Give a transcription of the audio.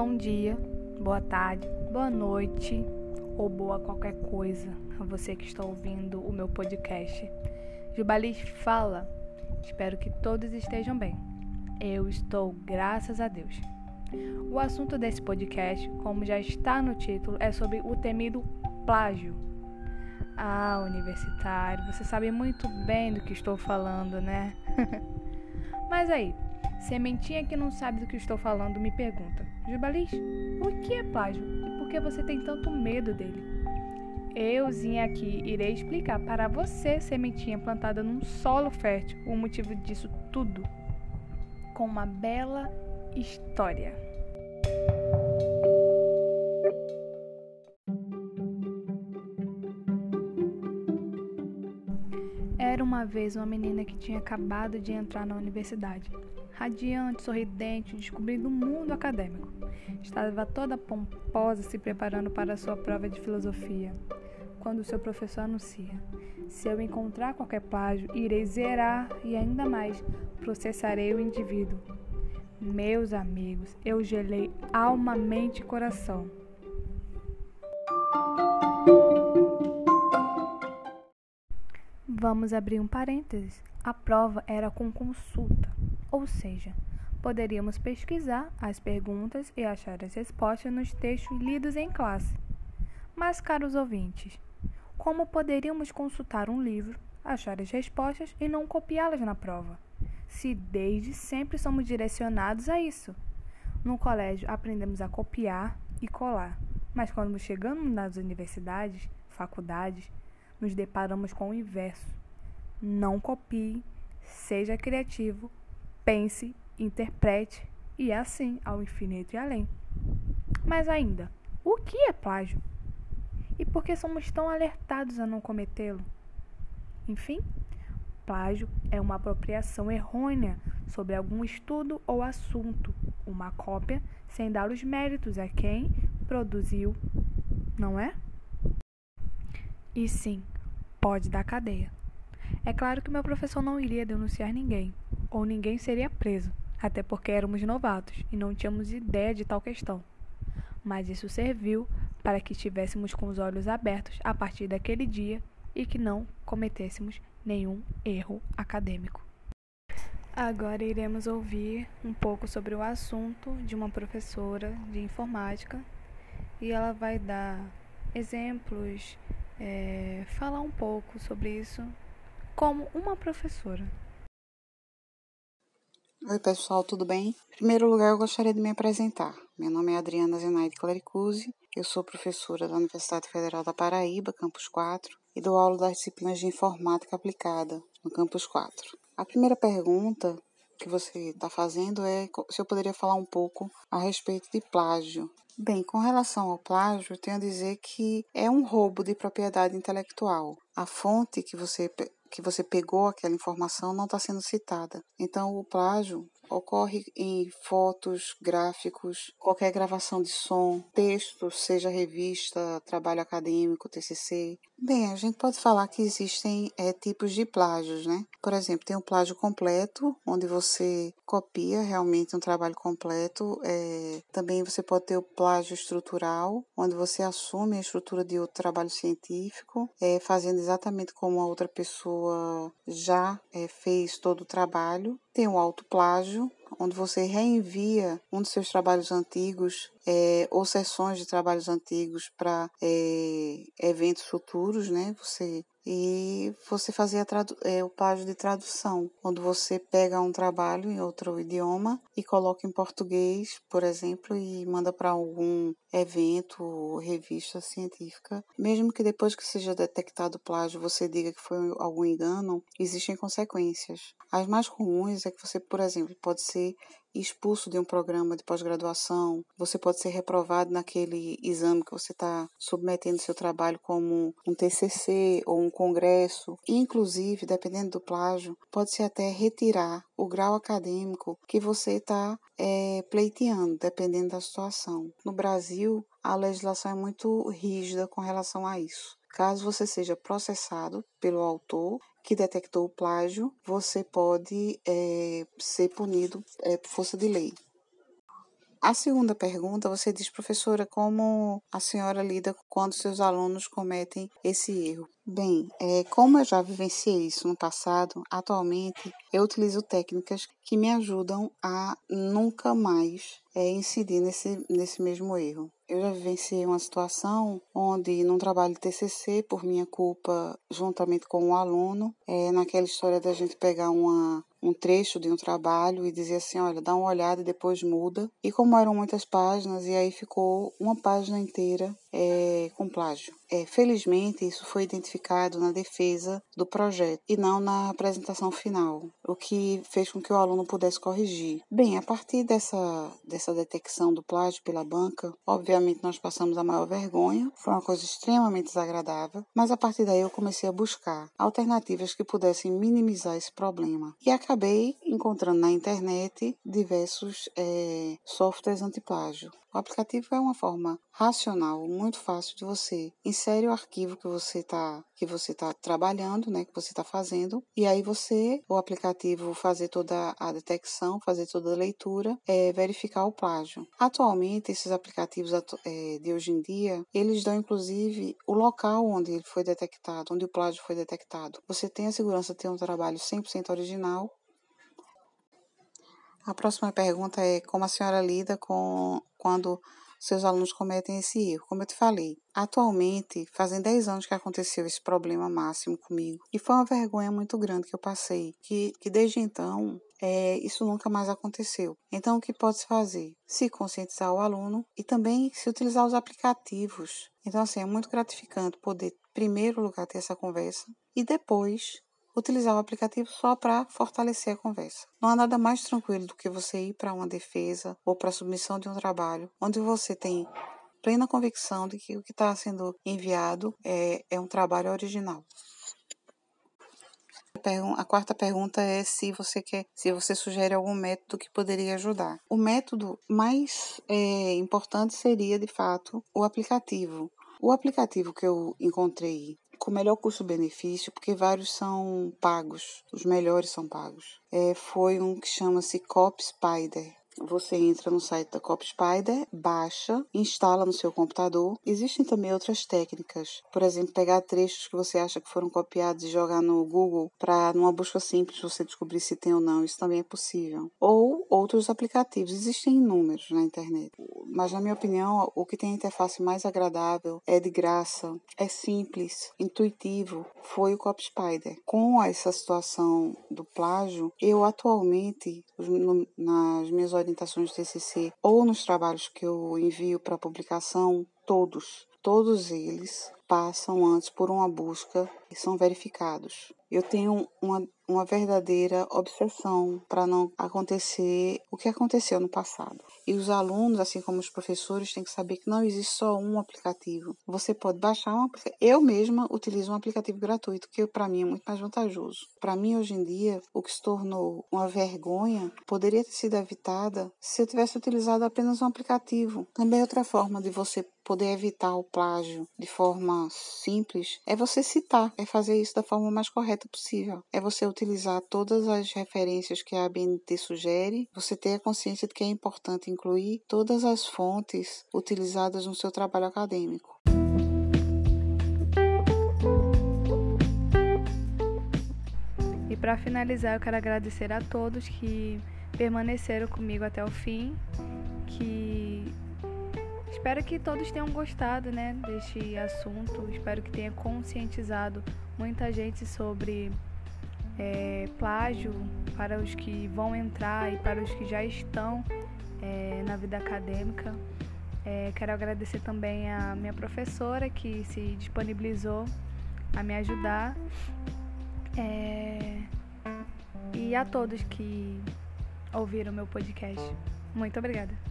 bom dia, boa tarde, boa noite ou boa qualquer coisa a você que está ouvindo o meu podcast. Jubalis fala. Espero que todos estejam bem. Eu estou, graças a Deus. O assunto desse podcast, como já está no título, é sobre o temido plágio. Ah, universitário, você sabe muito bem do que estou falando, né? Mas aí, Sementinha que não sabe do que estou falando me pergunta: Jubalis, o que é plágio? E por que você tem tanto medo dele? Euzinha aqui irei explicar. Para você, sementinha plantada num solo fértil, o motivo disso tudo, com uma bela história. Era uma vez uma menina que tinha acabado de entrar na universidade radiante, sorridente, descobrindo o mundo acadêmico. Estava toda pomposa se preparando para a sua prova de filosofia. Quando seu professor anuncia: Se eu encontrar qualquer plágio, irei zerar e ainda mais processarei o indivíduo. Meus amigos, eu gelei alma, mente e coração. Vamos abrir um parênteses. A prova era com consulta. Ou seja, poderíamos pesquisar as perguntas e achar as respostas nos textos lidos em classe. Mas, caros ouvintes, como poderíamos consultar um livro, achar as respostas e não copiá-las na prova? Se desde sempre somos direcionados a isso. No colégio aprendemos a copiar e colar, mas quando chegamos nas universidades, faculdades, nos deparamos com o inverso. Não copie, seja criativo pense, interprete e assim ao infinito e além. Mas ainda, o que é plágio? E por que somos tão alertados a não cometê-lo? Enfim, plágio é uma apropriação errônea sobre algum estudo ou assunto, uma cópia sem dar os méritos a quem produziu, não é? E sim, pode dar cadeia. É claro que meu professor não iria denunciar ninguém, ou ninguém seria preso, até porque éramos novatos e não tínhamos ideia de tal questão. Mas isso serviu para que estivéssemos com os olhos abertos a partir daquele dia e que não cometêssemos nenhum erro acadêmico. Agora iremos ouvir um pouco sobre o assunto de uma professora de informática e ela vai dar exemplos, é, falar um pouco sobre isso como uma professora. Oi, pessoal, tudo bem? Em primeiro lugar, eu gostaria de me apresentar. Meu nome é Adriana Zenaide Claricuzzi, eu sou professora da Universidade Federal da Paraíba, Campus 4, e dou aula das disciplinas de Informática Aplicada no Campus 4. A primeira pergunta que você está fazendo é se eu poderia falar um pouco a respeito de plágio. Bem, com relação ao plágio, tenho a dizer que é um roubo de propriedade intelectual. A fonte que você que você pegou aquela informação não está sendo citada. Então, o plágio ocorre em fotos, gráficos, qualquer gravação de som, texto, seja revista, trabalho acadêmico, TCC. Bem, a gente pode falar que existem é, tipos de plágios, né? Por exemplo, tem o plágio completo, onde você copia realmente um trabalho completo. É, também você pode ter o plágio estrutural, onde você assume a estrutura de outro trabalho científico, é, fazendo exatamente como a outra pessoa já fez todo o trabalho. Tem o autoplágio, onde você reenvia um dos seus trabalhos antigos é, ou sessões de trabalhos antigos para é, eventos futuros, né? Você e você fazer é, o plágio de tradução, quando você pega um trabalho em outro idioma e coloca em português, por exemplo, e manda para algum evento revista científica, mesmo que depois que seja detectado o plágio você diga que foi algum engano, existem consequências. As mais comuns é que você, por exemplo, pode ser expulso de um programa de pós-graduação, você pode ser reprovado naquele exame que você está submetendo seu trabalho como um TCC ou um congresso, inclusive, dependendo do plágio, pode-se até retirar o grau acadêmico que você está é, pleiteando, dependendo da situação. No Brasil, a legislação é muito rígida com relação a isso. Caso você seja processado pelo autor, que detectou o plágio, você pode é, ser punido é, por força de lei. A segunda pergunta, você diz, professora, como a senhora lida quando seus alunos cometem esse erro? Bem, é, como eu já vivenciei isso no passado, atualmente eu utilizo técnicas que me ajudam a nunca mais é, incidir nesse, nesse mesmo erro. Eu já vivenciei uma situação onde, num trabalho de TCC, por minha culpa, juntamente com um aluno, é, naquela história da gente pegar uma, um trecho de um trabalho e dizer assim, olha, dá uma olhada e depois muda. E como eram muitas páginas, e aí ficou uma página inteira é, com plágio. É, felizmente, isso foi identificado na defesa do projeto e não na apresentação final, o que fez com que o aluno pudesse corrigir. Bem, a partir dessa, dessa detecção do plágio pela banca, obviamente nós passamos a maior vergonha, foi uma coisa extremamente desagradável, mas a partir daí eu comecei a buscar alternativas que pudessem minimizar esse problema. E encontrando na internet diversos é, softwares antiplágio. O aplicativo é uma forma racional, muito fácil de você insere o arquivo que você está que você está trabalhando, né, que você está fazendo, e aí você, o aplicativo, fazer toda a detecção, fazer toda a leitura, é, verificar o plágio. Atualmente, esses aplicativos é, de hoje em dia, eles dão inclusive o local onde ele foi detectado, onde o plágio foi detectado. Você tem a segurança de ter um trabalho 100% original a próxima pergunta é como a senhora lida com quando seus alunos cometem esse erro. Como eu te falei, atualmente fazem 10 anos que aconteceu esse problema máximo comigo e foi uma vergonha muito grande que eu passei, que, que desde então é, isso nunca mais aconteceu. Então, o que pode-se fazer? Se conscientizar o aluno e também se utilizar os aplicativos. Então, assim, é muito gratificante poder, em primeiro lugar, ter essa conversa e depois utilizar o aplicativo só para fortalecer a conversa. Não há nada mais tranquilo do que você ir para uma defesa ou para a submissão de um trabalho onde você tem plena convicção de que o que está sendo enviado é, é um trabalho original. A quarta pergunta é se você quer, se você sugere algum método que poderia ajudar. O método mais é, importante seria, de fato, o aplicativo. O aplicativo que eu encontrei com melhor custo-benefício, porque vários são pagos, os melhores são pagos. É, foi um que chama-se Cop Spider. Você entra no site da Cop Spider, baixa, instala no seu computador. Existem também outras técnicas. Por exemplo, pegar trechos que você acha que foram copiados e jogar no Google para, numa busca simples, você descobrir se tem ou não. Isso também é possível. Ou outros aplicativos. Existem inúmeros na internet. Mas, na minha opinião, o que tem a interface mais agradável, é de graça, é simples, intuitivo, foi o Cop Spider. Com essa situação do plágio, eu atualmente, nas minhas orientações de TCC ou nos trabalhos que eu envio para publicação, todos, todos eles passam antes por uma busca e são verificados. Eu tenho uma, uma verdadeira obsessão para não acontecer o que aconteceu no passado. E os alunos, assim como os professores, têm que saber que não existe só um aplicativo. Você pode baixar um aplicativo. Eu mesma utilizo um aplicativo gratuito, que para mim é muito mais vantajoso. Para mim, hoje em dia, o que se tornou uma vergonha poderia ter sido evitada se eu tivesse utilizado apenas um aplicativo. Também outra forma de você poder evitar o plágio de forma simples é você citar, é fazer isso da forma mais correta possível. É você utilizar todas as referências que a ABNT sugere, você ter a consciência de que é importante incluir todas as fontes utilizadas no seu trabalho acadêmico. E para finalizar, eu quero agradecer a todos que permaneceram comigo até o fim, Espero que todos tenham gostado né, deste assunto. Espero que tenha conscientizado muita gente sobre é, plágio para os que vão entrar e para os que já estão é, na vida acadêmica. É, quero agradecer também a minha professora que se disponibilizou a me ajudar é, e a todos que ouviram meu podcast. Muito obrigada.